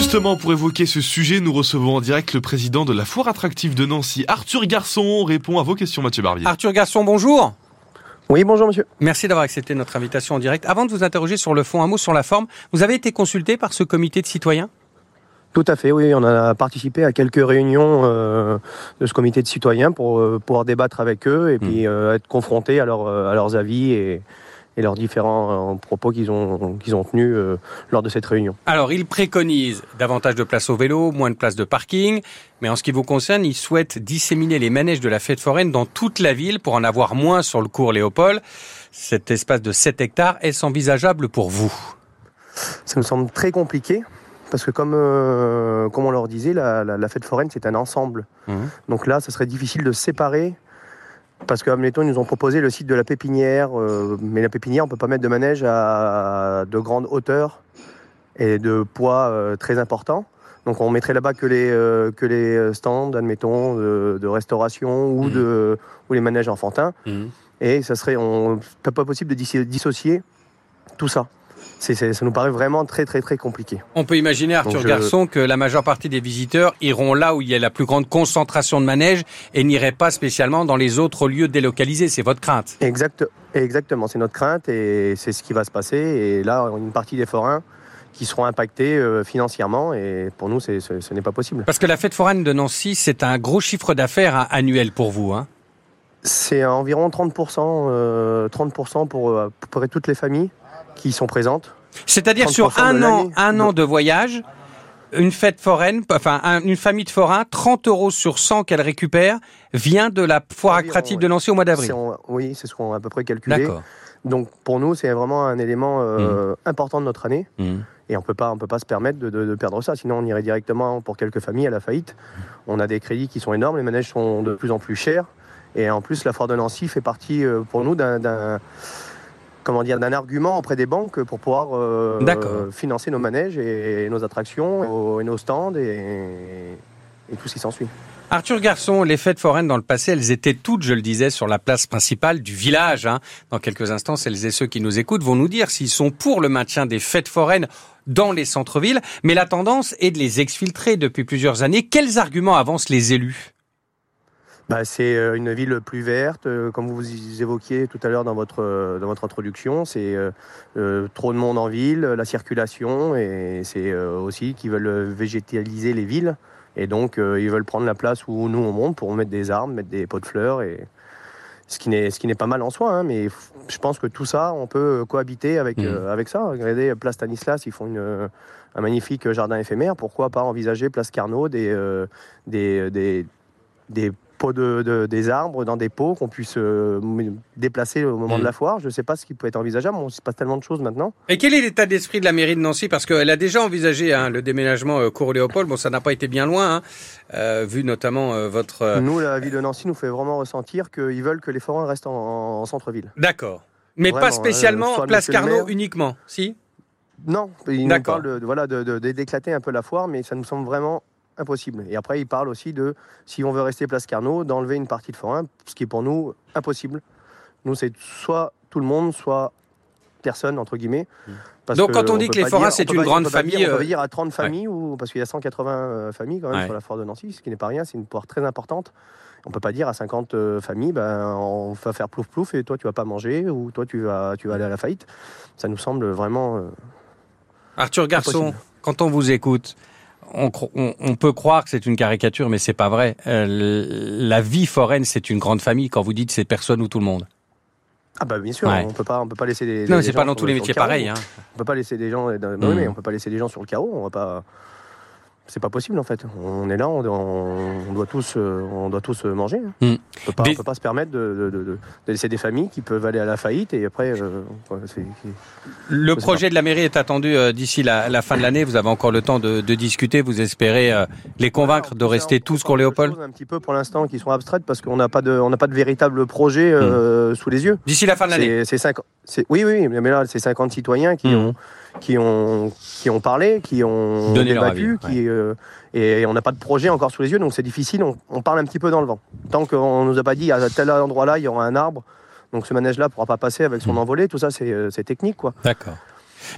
justement, pour évoquer ce sujet, nous recevons en direct le président de la foire attractive de Nancy, Arthur Garçon, répond à vos questions, Mathieu Barbier. Arthur Garçon, bonjour. Oui, bonjour monsieur. Merci d'avoir accepté notre invitation en direct. Avant de vous interroger sur le fond, un mot sur la forme. Vous avez été consulté par ce comité de citoyens? Tout à fait, oui. On a participé à quelques réunions euh, de ce comité de citoyens pour euh, pouvoir débattre avec eux et puis euh, être confrontés à, leur- à leurs avis et, et leurs différents euh, propos qu'ils ont, qu'ils ont tenus euh, lors de cette réunion. Alors, il préconise davantage de places au vélo, moins de places de parking, mais en ce qui vous concerne, il souhaite disséminer les manèges de la fête foraine dans toute la ville pour en avoir moins sur le cours Léopold. Cet espace de 7 hectares, est-ce envisageable pour vous? Ça me semble très compliqué parce que comme, euh, comme on leur disait, la, la- la fête foraine, c'est un ensemble. Mhm. Donc là, ce serait difficile de séparer parce que, admettons, ils nous ont proposé le site de la pépinière, euh, mais la pépinière, on peut pas mettre de manège à de grande hauteur et de poids euh, très important. Donc on mettrait là-bas que les, euh, que les stands, admettons, de, de restauration ou, de, ou les manèges enfantins. Mhm. Et ça serait on, pas possible de dissocier tout ça. Ça nous paraît vraiment très très très compliqué. On peut imaginer, Arthur je- Garçon, que la majeure partie des visiteurs iront là où il y a la plus grande concentration de manèges et n'iraient pas spécialement dans les autres lieux délocalisés. C'est votre crainte. Exact, exactement, c'est notre crainte et c'est ce qui va se passer. Et là, une partie des forains qui seront impactés euh, financièrement et pour nous, ce, ce n'est pas possible. Parce que la fête foraine de Nancy, c'est un gros chiffre d'affaires hein, annuel pour vous. Hein. C'est environ 30%, euh, 30% pour euh, à peu près toutes les familles qui sont présentes. C'est-à-dire sur 30% de un an, un an de voyage, une fête foraine, enfin un- une famille de forains, 30 euros sur 100 qu'elle récupère, vient de la foire attractive de Nancy au mois d'avril. oui, c'est ce qu'on a à peu près calculé. D'accord. Donc pour nous, c'est vraiment un élément euh, important de notre année. Mhm. Et on peut pas, on peut pas se permettre de, de- de perdre ça. Sinon, on irait directement pour quelques familles à la faillite. On a des crédits qui sont énormes. Les manèges sont de plus en plus chers. Et en plus, la foire de Nancy fait partie euh, pour nous d'un- comment dire, d'un argument auprès des banques pour pouvoir euh, financer nos manèges et, nos attractions et nos stands et, et tout ce qui s'ensuit. Arthur Garçon, les fêtes foraines dans le passé, elles étaient toutes, je le disais, sur la place principale du village. hein. Dans quelques instants, celles et ceux qui nous écoutent vont nous dire s'ils sont pour le maintien des fêtes foraines dans les centres-villes. Mais la tendance est de les exfiltrer depuis plusieurs années. Quels arguments avancent les élus? Bah, c'est euh, une ville plus verte, euh, comme vous évoquiez tout à l'heure dans votre, euh, dans votre introduction. C'est euh, trop de monde en ville, la circulation, et c'est euh, aussi qu'ils veulent végétaliser les villes. Et donc, euh, ils veulent prendre la place où nous on monte pour mettre des arbres, mettre des pots de fleurs, et ce qui n'est ce qui n'est pas mal en soi. hein, mais je pense que tout ça, on peut cohabiter avec euh, avec ça. Regardez, Place Stanislas, ils font une, un magnifique jardin éphémère. Pourquoi pas envisager Place Carnot des euh, des, des des pots de, de- des arbres dans des pots qu'on puisse euh, déplacer au moment de la foire. Je ne sais pas ce qui peut être envisageable. On ne sait pas tellement de choses maintenant. Et quel est l'état d'esprit de la mairie de Nancy? Parce qu'elle a déjà envisagé hein, le déménagement euh, Cour-Léopold. Bon, ça n'a pas été bien loin, hein, euh, vu notamment euh, votre... Nous, la ville de Nancy nous fait vraiment ressentir qu'ils veulent que les forains restent en, en centre-ville. D'accord. Mais Vraiment, pas spécialement euh, soit Place Carnot uniquement. si? Non, ils nous de, voilà, de- de- de- d'éclater un peu la foire, mais ça nous semble vraiment impossible. Et après, ils parlent aussi de, si on veut rester place Carnot, d'enlever une partie de forain, ce qui est pour nous impossible. Nous, c'est soit tout le monde, soit personne, entre guillemets. Parce Donc, quand on on dit que les forains, c'est une grande dire- famille, on peut euh, pas dire à 30 familles, ou, parce qu'il y a 180 euh, familles quand même Ouais. sur la foire de Nancy, ce qui n'est pas rien, c'est une foire très importante. On peut pas dire à 50 euh, familles, ben, on va faire plouf plouf et toi tu vas pas manger ou toi tu vas, tu vas aller à la faillite. Ça nous semble vraiment euh, Arthur Garçon, Impossible. quand on vous écoute, on, cro- on- on peut croire que c'est une caricature, mais c'est pas vrai. Euh, la vie foraine, c'est une grande famille. Quand vous dites c'est personne ou tout le monde. Ah bah bien sûr, Ouais. on peut pas, on peut pas laisser des. Non, c'est pas dans tous le- les le métiers pareil. Hein. On peut pas laisser des gens. dans- Mm. oui, mais on peut pas laisser des gens sur le carreau. On va pas. C'est pas possible en fait. On est là, on, doit tous, euh, on doit tous euh, manger. hein. Mm. On Des- on peut pas se permettre de, de- de- de- de laisser des familles qui peuvent aller à la faillite et après. euh, c'est- Le projet de la mairie est attendu euh, d'ici la, la fin de l'année. Vous avez encore le temps de, discuter. Vous espérez euh, les convaincre de rester tous de Léopold choses Un petit peu pour l'instant qui sont abstraites parce qu'on n'a pas de, on n'a pas de véritable projet euh, sous les yeux. D'ici la fin de l'année. C'est c'est 50 c'est- oui, oui, mais là, c'est 50 citoyens qui, Mhm. ont, qui, ont, qui ont parlé, qui ont Donné leur débattu, avis, qui, euh, et on n'a pas de projet encore sous les yeux, donc c'est difficile. On, on parle un petit peu dans le vent. Tant qu'on nous a pas dit à tel endroit-là, il y aura un arbre, donc ce manège-là pourra pas passer avec son Mhm. envolée, tout ça, c'est euh, c'est technique, quoi. D'accord.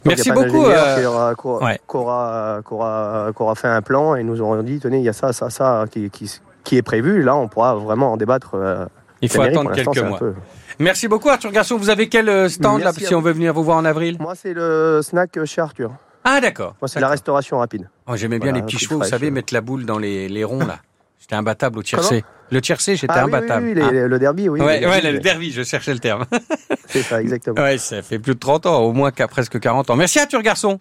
Merci beaucoup. euh, qui aura, qui aura- ouais. qui aura- qui aura- qui aura fait un plan et nous auront dit tenez, il y a ça, ça, ça qui, qui, qui est prévu. Là, on pourra vraiment en débattre. euh, il faut attendre quelques mois. peu- Merci beaucoup Arthur Garçon. Vous avez quel euh, stand là si on veut venir vous voir en avril? Moi, c'est le snack chez Arthur. Ah d'accord. Moi, c'est la restauration rapide. Oh, J'aimais bien Voilà, les petits chevaux, vous savez, euh. mettre la boule dans les, les ronds là. J'étais imbattable au tiercé. Le tiercé, j'étais Ah oui, oui, imbattable. oui, les- hein. le derby, oui. ouais, le ouais, derby, le derby, je cherchais le terme. C'est ça, exactement. ouais, ça fait plus de 30 ans, au moins qu'à presque 40 ans. Merci Arthur Garçon.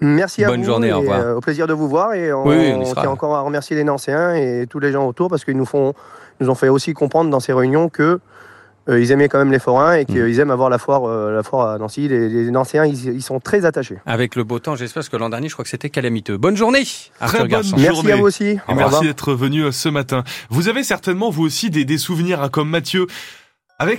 Merci à Bonne vous. journée, et, au revoir. euh, au plaisir de vous voir et on, Oui, oui, on on tient encore à remercier les Nancéens et tous les gens autour parce qu'ils nous font, nous ont fait aussi comprendre dans ces réunions que euh, ils aimaient quand même les forains et qu'ils Mm. aiment avoir la foire, euh, la foire à Nancy. Les, les Nancéens, ils, ils sont très attachés. Avec le beau temps, j'espère, parce que l'an dernier, je crois que c'était calamiteux. Bonne journée, Arthur bonne Garçon. journée. Merci à vous aussi. Et merci d'être venu euh, ce matin. Vous avez certainement vous aussi des, des souvenirs hein, comme Mathieu avec